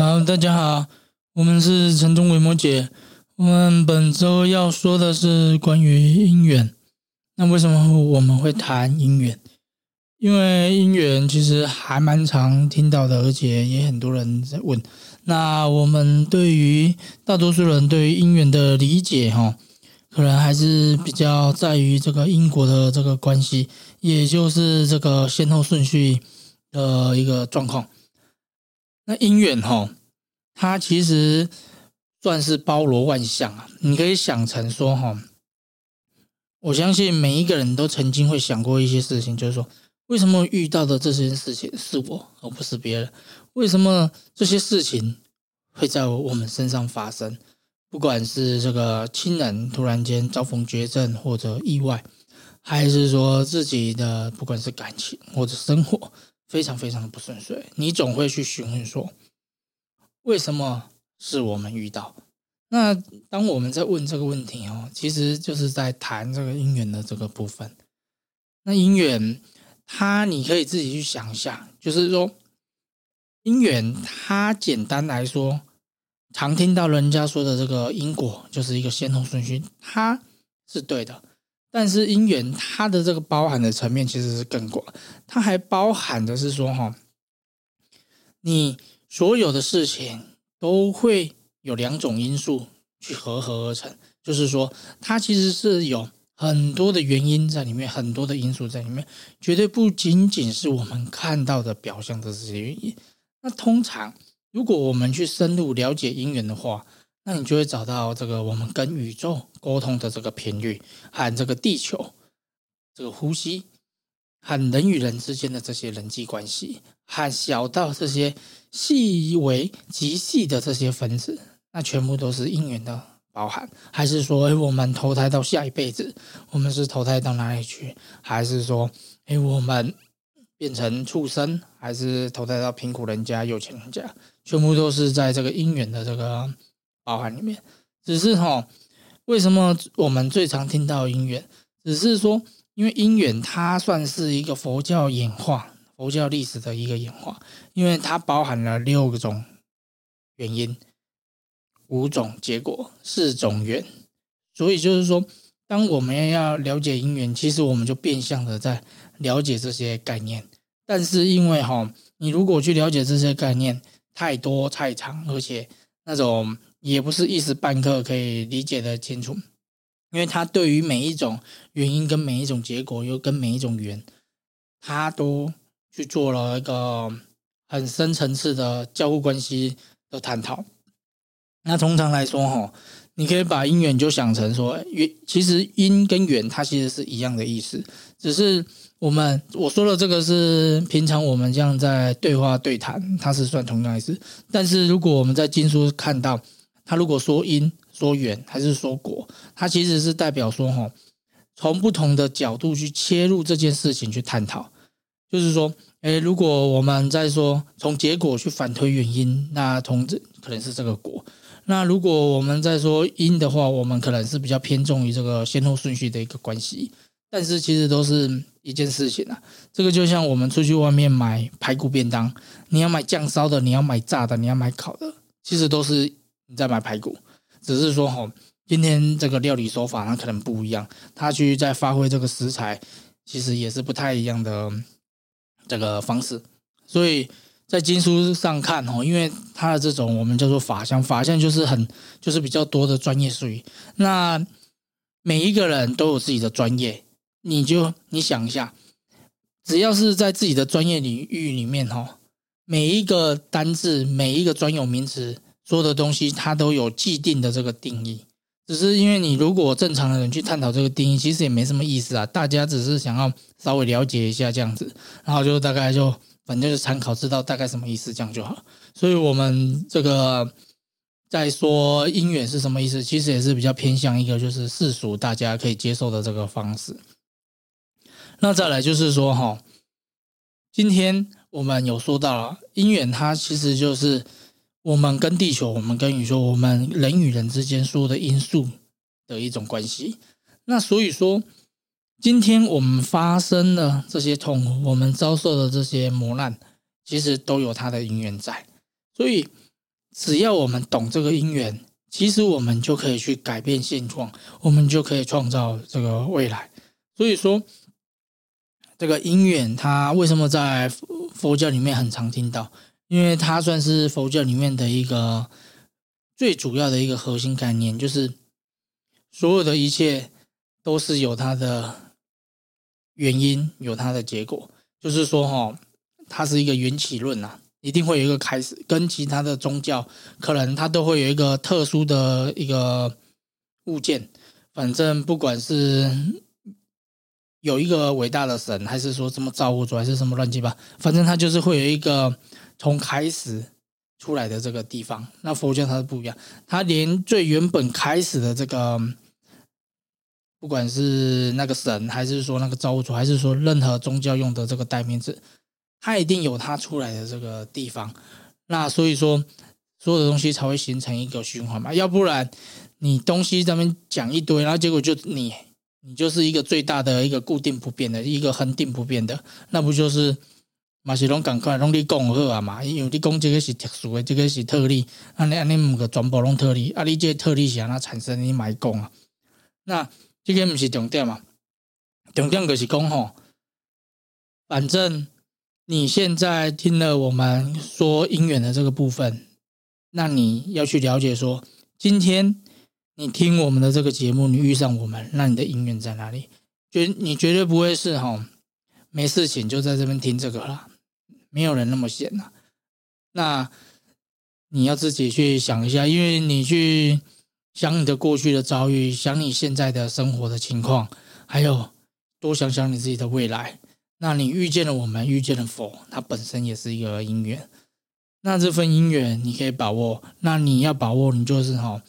好，大家好，我们是城中维摩姐。我们本周要说的是关于姻缘。那为什么我们会谈姻缘？因为姻缘其实还蛮常听到的，而且也很多人在问。那我们对于大多数人对于姻缘的理解，哈，可能还是比较在于这个因果的这个关系，也就是这个先后顺序的一个状况。那姻缘哈，它其实算是包罗万象啊。你可以想成说哈，我相信每一个人都曾经会想过一些事情，就是说，为什么遇到的这些事情是我而不是别人？为什么这些事情会在我们身上发生？不管是这个亲人突然间遭逢绝症或者意外，还是说自己的不管是感情或者生活。非常非常的不顺遂，你总会去询问说，为什么是我们遇到？那当我们在问这个问题哦，其实就是在谈这个姻缘的这个部分。那姻缘，它你可以自己去想一下，就是说，姻缘它简单来说，常听到人家说的这个因果，就是一个先后顺序，它是对的。但是姻缘它的这个包含的层面其实是更广，它还包含的是说哈，你所有的事情都会有两种因素去合合而成，就是说它其实是有很多的原因在里面，很多的因素在里面，绝对不仅仅是我们看到的表象的这些原因。那通常如果我们去深入了解姻缘的话，那你就会找到这个我们跟宇宙沟通的这个频率，和这个地球这个呼吸，和人与人之间的这些人际关系，和小到这些细微极细的这些分子，那全部都是因缘的包含。还是说，哎，我们投胎到下一辈子，我们是投胎到哪里去？还是说，哎，我们变成畜生，还是投胎到贫苦人家、有钱人家？全部都是在这个因缘的这个。包含里面，只是哈，为什么我们最常听到姻缘？只是说，因为姻缘它算是一个佛教演化、佛教历史的一个演化，因为它包含了六种原因、五种结果、四种缘，所以就是说，当我们要了解姻缘，其实我们就变相的在了解这些概念。但是因为哈，你如果去了解这些概念太多太长，而且那种。也不是一时半刻可以理解的清楚，因为他对于每一种原因跟每一种结果，又跟每一种缘，他都去做了一个很深层次的交互关系的探讨。那通常来说，哈，你可以把因缘就想成说，缘其实因跟缘它其实是一样的意思，只是我们我说的这个是平常我们这样在对话对谈，它是算同样意思。但是如果我们在经书看到，他如果说因说缘还是说果，它其实是代表说哈，从不同的角度去切入这件事情去探讨，就是说，诶，如果我们在说从结果去反推原因，那从这可能是这个果；那如果我们在说因的话，我们可能是比较偏重于这个先后顺序的一个关系。但是其实都是一件事情啊，这个就像我们出去外面买排骨便当，你要买酱烧的，你要买炸的，你要买烤的，其实都是。你在买排骨，只是说哈，今天这个料理手法它可能不一样，他去在发挥这个食材，其实也是不太一样的这个方式。所以在经书上看哈，因为它的这种我们叫做法相，法相就是很就是比较多的专业术语。那每一个人都有自己的专业，你就你想一下，只要是在自己的专业领域里面哈，每一个单字，每一个专有名词。所有的东西它都有既定的这个定义，只是因为你如果正常的人去探讨这个定义，其实也没什么意思啊。大家只是想要稍微了解一下这样子，然后就大概就反正就是参考，知道大概什么意思这样就好。所以我们这个在说姻缘是什么意思，其实也是比较偏向一个就是世俗大家可以接受的这个方式。那再来就是说哈，今天我们有说到了姻缘，它其实就是。我们跟地球，我们跟宇宙，我们人与人之间所有的因素的一种关系。那所以说，今天我们发生的这些痛苦，我们遭受的这些磨难，其实都有它的因缘在。所以，只要我们懂这个因缘，其实我们就可以去改变现状，我们就可以创造这个未来。所以说，这个因缘它为什么在佛教里面很常听到？因为它算是佛教里面的一个最主要的一个核心概念，就是所有的一切都是有它的原因，有它的结果。就是说，哈，它是一个缘起论呐。一定会有一个开始，跟其他的宗教可能它都会有一个特殊的一个物件。反正不管是有一个伟大的神，还是说什么造物主，还是什么乱七八，反正它就是会有一个从开始出来的这个地方。那佛教它是不一样，它连最原本开始的这个，不管是那个神，还是说那个造物主，还是说任何宗教用的这个代名词。它一定有它出来的这个地方，那所以说所有的东西才会形成一个循环嘛，要不然你东西咱们讲一堆，然后结果就你你就是一个最大的一个固定不变的一个恒定不变的，那不就是马西龙赶快拢你讲好啊嘛？因为你讲这个是特殊的，这个是特例，那你你唔个全部拢特例，啊你这特例是安那产生你买讲啊？那这个毋是重点嘛？重点就是讲吼，反正。你现在听了我们说姻缘的这个部分，那你要去了解说，今天你听我们的这个节目，你遇上我们，那你的姻缘在哪里？绝你绝对不会是吼，没事情就在这边听这个了，没有人那么闲呐。那你要自己去想一下，因为你去想你的过去的遭遇，想你现在的生活的情况，还有多想想你自己的未来。那你遇见了我们，遇见了佛，它本身也是一个因缘。那这份因缘你可以把握。那你要把握，你就是哈，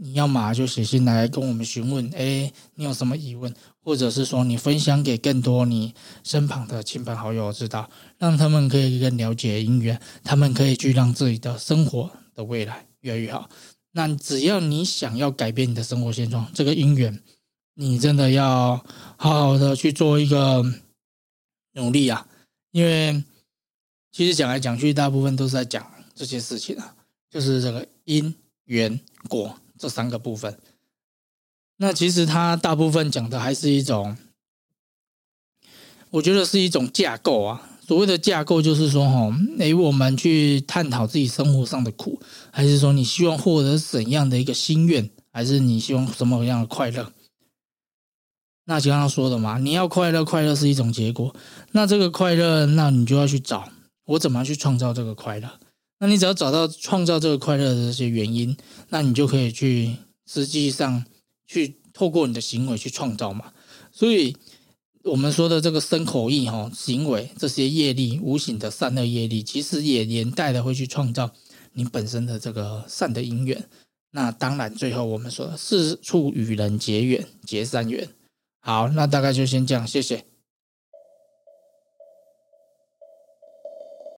你要嘛就写信来跟我们询问，哎，你有什么疑问，或者是说你分享给更多你身旁的亲朋好友知道，让他们可以更了解姻缘，他们可以去让自己的生活的未来越来越好。那只要你想要改变你的生活现状，这个姻缘，你真的要好好的去做一个。努力啊，因为其实讲来讲去，大部分都是在讲这些事情啊，就是这个因缘果这三个部分。那其实它大部分讲的还是一种，我觉得是一种架构啊。所谓的架构，就是说，哈，诶，我们去探讨自己生活上的苦，还是说你希望获得怎样的一个心愿，还是你希望什么样的快乐？那就刚刚说的嘛，你要快乐，快乐是一种结果。那这个快乐，那你就要去找我怎么去创造这个快乐。那你只要找到创造这个快乐的这些原因，那你就可以去实际上去透过你的行为去创造嘛。所以我们说的这个身口意哈行为这些业力，无形的善恶业力，其实也连带的会去创造你本身的这个善的因缘。那当然，最后我们说四处与人结缘，结善缘。好，那大概就先这样，谢谢。